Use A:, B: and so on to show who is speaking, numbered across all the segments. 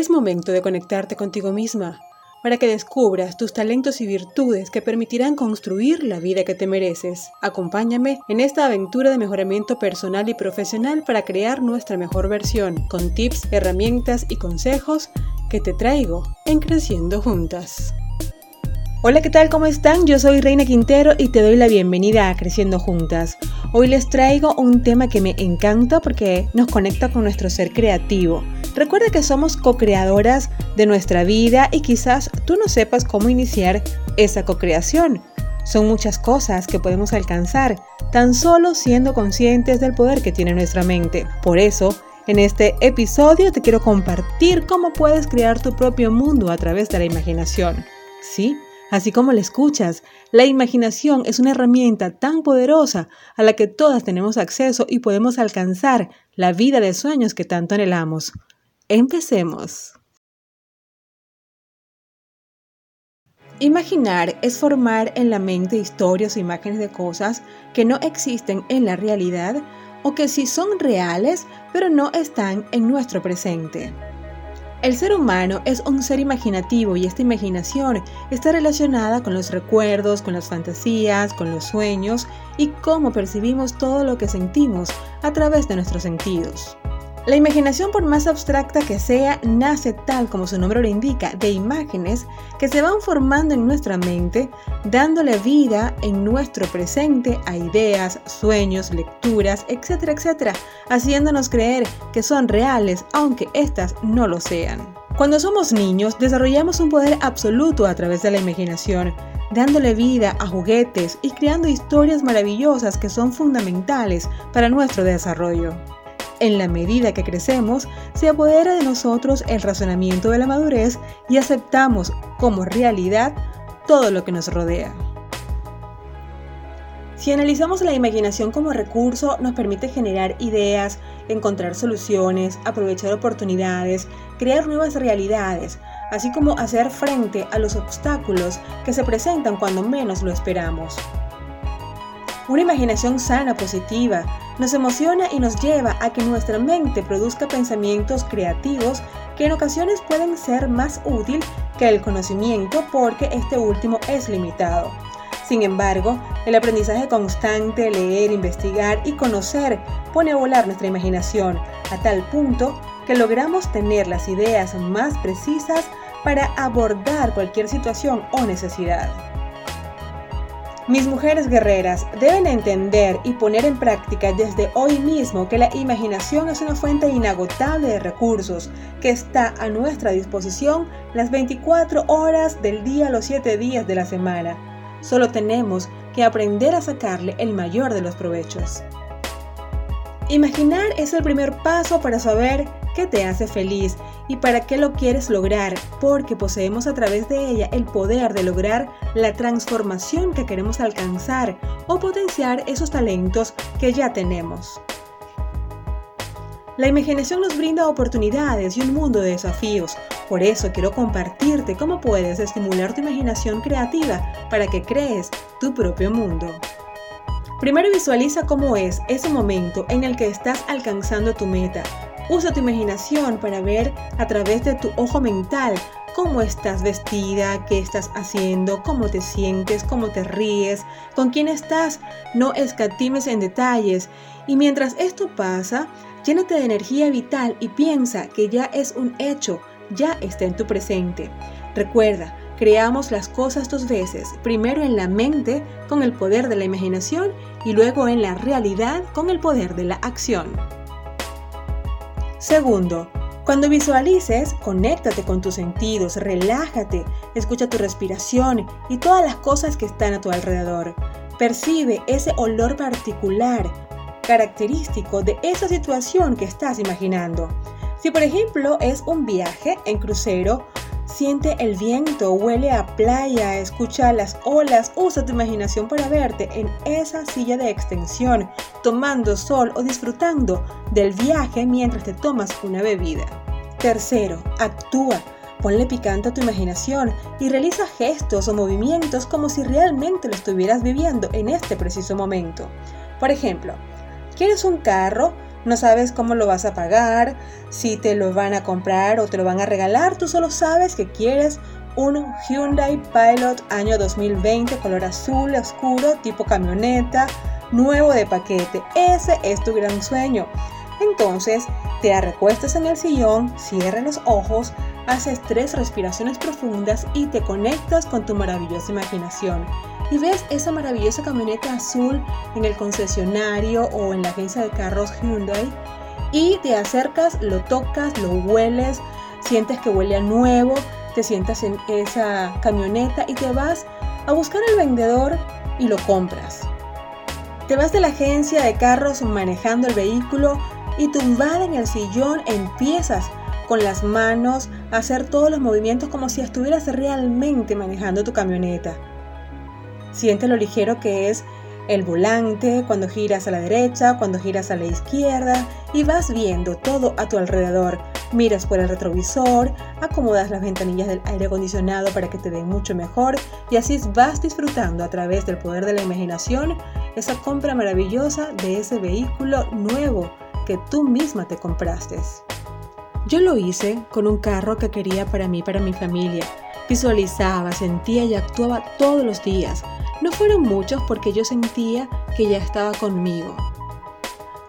A: Es momento de conectarte contigo misma para que descubras tus talentos y virtudes que permitirán construir la vida que te mereces. Acompáñame en esta aventura de mejoramiento personal y profesional para crear nuestra mejor versión, con tips, herramientas y consejos que te traigo en Creciendo Juntas. Hola, ¿qué tal? ¿Cómo están? Yo soy Reina Quintero y te doy la bienvenida a Creciendo Juntas. Hoy les traigo un tema que me encanta porque nos conecta con nuestro ser creativo. Recuerda que somos co-creadoras de nuestra vida y quizás tú no sepas cómo iniciar esa co-creación. Son muchas cosas que podemos alcanzar tan solo siendo conscientes del poder que tiene nuestra mente. Por eso, en este episodio te quiero compartir cómo puedes crear tu propio mundo a través de la imaginación. ¿Sí? Así como le escuchas, la imaginación es una herramienta tan poderosa a la que todas tenemos acceso y podemos alcanzar la vida de sueños que tanto anhelamos. Empecemos. Imaginar es formar en la mente historias o imágenes de cosas que no existen en la realidad o que sí son reales pero no están en nuestro presente. El ser humano es un ser imaginativo y esta imaginación está relacionada con los recuerdos, con las fantasías, con los sueños y cómo percibimos todo lo que sentimos a través de nuestros sentidos. La imaginación, por más abstracta que sea, nace tal como su nombre lo indica, de imágenes que se van formando en nuestra mente, dándole vida en nuestro presente a ideas, sueños, lecturas, etcétera, etcétera, haciéndonos creer que son reales aunque éstas no lo sean. Cuando somos niños, desarrollamos un poder absoluto a través de la imaginación, dándole vida a juguetes y creando historias maravillosas que son fundamentales para nuestro desarrollo. En la medida que crecemos, se apodera de nosotros el razonamiento de la madurez y aceptamos como realidad todo lo que nos rodea. Si analizamos la imaginación como recurso, nos permite generar ideas, encontrar soluciones, aprovechar oportunidades, crear nuevas realidades, así como hacer frente a los obstáculos que se presentan cuando menos lo esperamos. Una imaginación sana, positiva, nos emociona y nos lleva a que nuestra mente produzca pensamientos creativos que en ocasiones pueden ser más útil que el conocimiento porque este último es limitado. Sin embargo, el aprendizaje constante, leer, investigar y conocer pone a volar nuestra imaginación a tal punto que logramos tener las ideas más precisas para abordar cualquier situación o necesidad. Mis mujeres guerreras deben entender y poner en práctica desde hoy mismo que la imaginación es una fuente inagotable de recursos que está a nuestra disposición las 24 horas del día, los 7 días de la semana. Solo tenemos que aprender a sacarle el mayor de los provechos. Imaginar es el primer paso para saber qué te hace feliz y para qué lo quieres lograr, porque poseemos a través de ella el poder de lograr la transformación que queremos alcanzar o potenciar esos talentos que ya tenemos. La imaginación nos brinda oportunidades y un mundo de desafíos. Por eso quiero compartirte cómo puedes estimular tu imaginación creativa para que crees tu propio mundo. Primero visualiza cómo es ese momento en el que estás alcanzando tu meta. Usa tu imaginación para ver a través de tu ojo mental cómo estás vestida, qué estás haciendo, cómo te sientes, cómo te ríes, con quién estás. No escatimes en detalles. Y mientras esto pasa, llénate de energía vital y piensa que ya es un hecho, ya está en tu presente. Recuerda, Creamos las cosas dos veces, primero en la mente con el poder de la imaginación y luego en la realidad con el poder de la acción. Segundo, cuando visualices, conéctate con tus sentidos, relájate, escucha tu respiración y todas las cosas que están a tu alrededor. Percibe ese olor particular, característico de esa situación que estás imaginando. Si por ejemplo es un viaje en crucero, Siente el viento, huele a playa, escucha las olas, usa tu imaginación para verte en esa silla de extensión, tomando sol o disfrutando del viaje mientras te tomas una bebida. Tercero, actúa. Ponle picante a tu imaginación y realiza gestos o movimientos como si realmente lo estuvieras viviendo en este preciso momento. Por ejemplo, ¿quieres un carro? No sabes cómo lo vas a pagar, si te lo van a comprar o te lo van a regalar. Tú solo sabes que quieres un Hyundai Pilot año 2020 color azul oscuro tipo camioneta nuevo de paquete. Ese es tu gran sueño. Entonces te recuestas en el sillón, cierras los ojos, haces tres respiraciones profundas y te conectas con tu maravillosa imaginación. Y ves esa maravillosa camioneta azul en el concesionario o en la agencia de carros Hyundai y te acercas, lo tocas, lo hueles, sientes que huele a nuevo, te sientas en esa camioneta y te vas a buscar al vendedor y lo compras. Te vas de la agencia de carros manejando el vehículo y tumbada en el sillón empiezas con las manos a hacer todos los movimientos como si estuvieras realmente manejando tu camioneta. Siente lo ligero que es el volante, cuando giras a la derecha, cuando giras a la izquierda y vas viendo todo a tu alrededor. Miras por el retrovisor, acomodas las ventanillas del aire acondicionado para que te den mucho mejor y así vas disfrutando a través del poder de la imaginación esa compra maravillosa de ese vehículo nuevo que tú misma te compraste. Yo lo hice con un carro que quería para mí, para mi familia. Visualizaba, sentía y actuaba todos los días no fueron muchos porque yo sentía que ya estaba conmigo.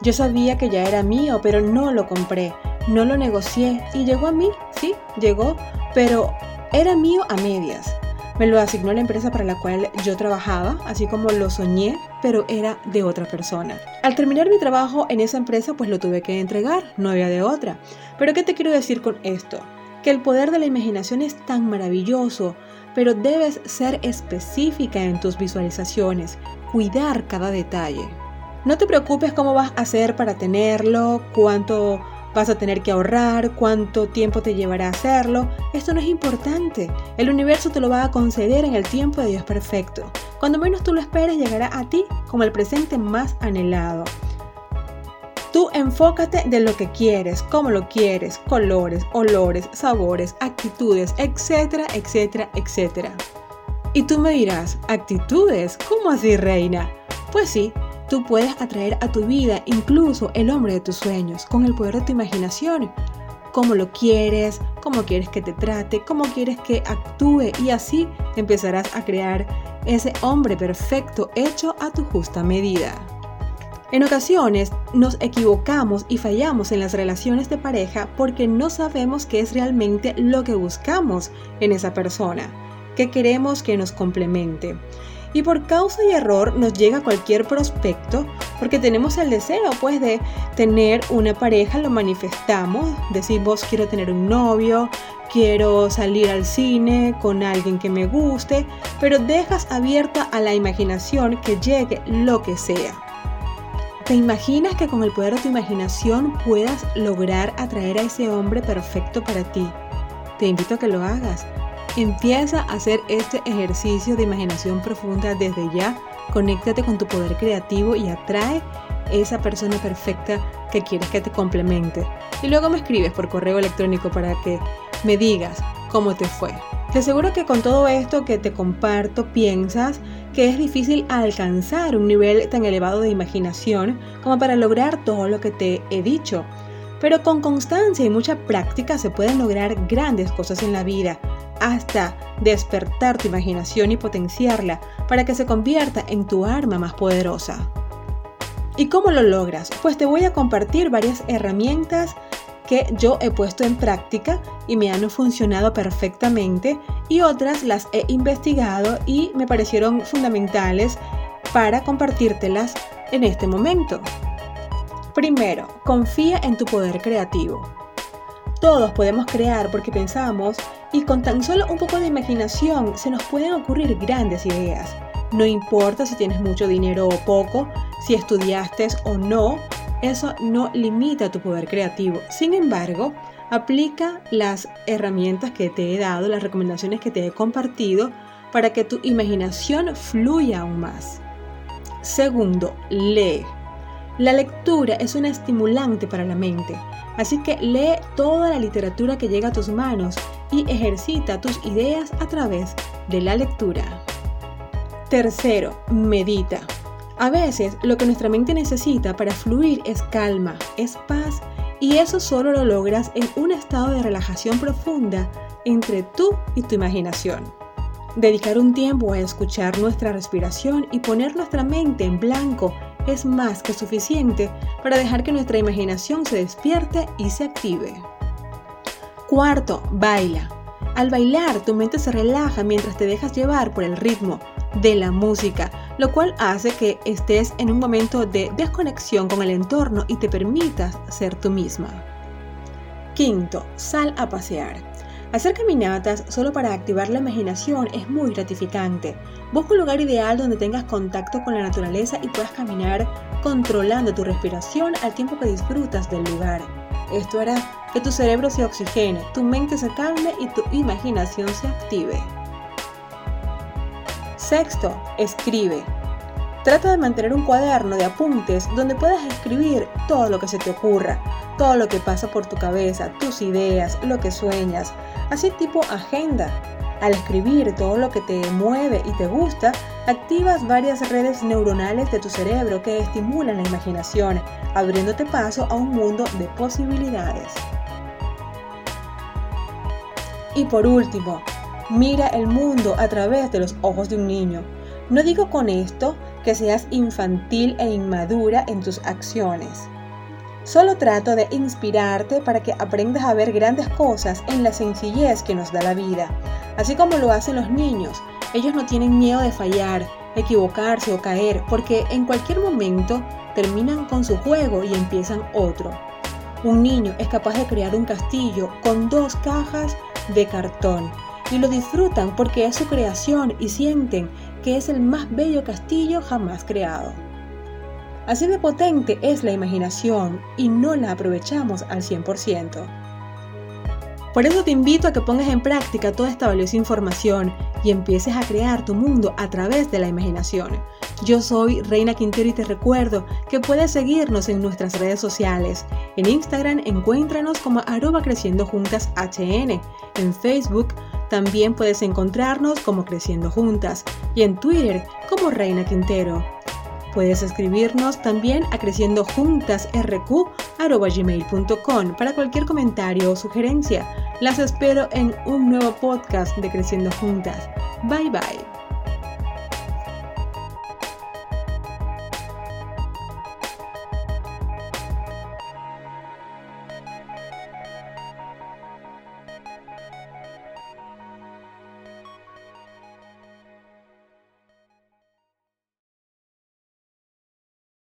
A: Yo sabía que ya era mío, pero no lo compré, no lo negocié y llegó a mí, sí, llegó, pero era mío a medias. Me lo asignó la empresa para la cual yo trabajaba, así como lo soñé, pero era de otra persona. Al terminar mi trabajo en esa empresa, pues lo tuve que entregar, no había de otra. Pero ¿qué te quiero decir con esto? Que el poder de la imaginación es tan maravilloso, pero debes ser específica en tus visualizaciones, cuidar cada detalle. No te preocupes cómo vas a hacer para tenerlo, cuánto vas a tener que ahorrar, cuánto tiempo te llevará a hacerlo. Esto no es importante. El universo te lo va a conceder en el tiempo de Dios perfecto. Cuando menos tú lo esperes, llegará a ti como el presente más anhelado. Tú enfócate de lo que quieres, cómo lo quieres, colores, olores, sabores, actitudes, etcétera, etcétera, etcétera. Y tú me dirás, actitudes, ¿cómo así, reina? Pues sí, tú puedes atraer a tu vida incluso el hombre de tus sueños con el poder de tu imaginación. Cómo lo quieres, cómo quieres que te trate, cómo quieres que actúe y así empezarás a crear ese hombre perfecto hecho a tu justa medida. En ocasiones nos equivocamos y fallamos en las relaciones de pareja porque no sabemos qué es realmente lo que buscamos en esa persona, que queremos que nos complemente. Y por causa y error nos llega cualquier prospecto porque tenemos el deseo pues de tener una pareja, lo manifestamos, decimos quiero tener un novio, quiero salir al cine con alguien que me guste, pero dejas abierta a la imaginación que llegue lo que sea. ¿Te imaginas que con el poder de tu imaginación puedas lograr atraer a ese hombre perfecto para ti? Te invito a que lo hagas. Empieza a hacer este ejercicio de imaginación profunda desde ya. Conéctate con tu poder creativo y atrae esa persona perfecta que quieres que te complemente. Y luego me escribes por correo electrónico para que me digas cómo te fue. Te aseguro que con todo esto que te comparto piensas que es difícil alcanzar un nivel tan elevado de imaginación como para lograr todo lo que te he dicho. Pero con constancia y mucha práctica se pueden lograr grandes cosas en la vida, hasta despertar tu imaginación y potenciarla para que se convierta en tu arma más poderosa. ¿Y cómo lo logras? Pues te voy a compartir varias herramientas que yo he puesto en práctica y me han funcionado perfectamente y otras las he investigado y me parecieron fundamentales para compartírtelas en este momento. Primero, confía en tu poder creativo. Todos podemos crear porque pensamos y con tan solo un poco de imaginación se nos pueden ocurrir grandes ideas. No importa si tienes mucho dinero o poco, si estudiaste o no, eso no limita tu poder creativo. Sin embargo, aplica las herramientas que te he dado, las recomendaciones que te he compartido para que tu imaginación fluya aún más. Segundo, lee. La lectura es un estimulante para la mente, así que lee toda la literatura que llega a tus manos y ejercita tus ideas a través de la lectura. Tercero, medita. A veces lo que nuestra mente necesita para fluir es calma, es paz y eso solo lo logras en un estado de relajación profunda entre tú y tu imaginación. Dedicar un tiempo a escuchar nuestra respiración y poner nuestra mente en blanco es más que suficiente para dejar que nuestra imaginación se despierte y se active. Cuarto, baila. Al bailar, tu mente se relaja mientras te dejas llevar por el ritmo de la música, lo cual hace que estés en un momento de desconexión con el entorno y te permitas ser tú misma. Quinto, sal a pasear. Hacer caminatas solo para activar la imaginación es muy gratificante. Busca un lugar ideal donde tengas contacto con la naturaleza y puedas caminar controlando tu respiración al tiempo que disfrutas del lugar. Esto hará que tu cerebro se oxigene, tu mente se calme y tu imaginación se active. Sexto, escribe. Trata de mantener un cuaderno de apuntes donde puedas escribir todo lo que se te ocurra, todo lo que pasa por tu cabeza, tus ideas, lo que sueñas, así tipo agenda. Al escribir todo lo que te mueve y te gusta, activas varias redes neuronales de tu cerebro que estimulan la imaginación, abriéndote paso a un mundo de posibilidades. Y por último, mira el mundo a través de los ojos de un niño. No digo con esto que seas infantil e inmadura en tus acciones. Solo trato de inspirarte para que aprendas a ver grandes cosas en la sencillez que nos da la vida, así como lo hacen los niños. Ellos no tienen miedo de fallar, equivocarse o caer, porque en cualquier momento terminan con su juego y empiezan otro. Un niño es capaz de crear un castillo con dos cajas de cartón y lo disfrutan porque es su creación y sienten que es el más bello castillo jamás creado. Así de potente es la imaginación y no la aprovechamos al 100%. Por eso te invito a que pongas en práctica toda esta valiosa información y empieces a crear tu mundo a través de la imaginación. Yo soy Reina Quintero y te recuerdo que puedes seguirnos en nuestras redes sociales. En Instagram encuéntranos como arroba creciendo juntas HN. En Facebook también puedes encontrarnos como Creciendo Juntas y en Twitter como Reina Quintero. Puedes escribirnos también a creciendojuntasrq.gmail.com para cualquier comentario o sugerencia. Las espero en un nuevo podcast de Creciendo Juntas. Bye bye.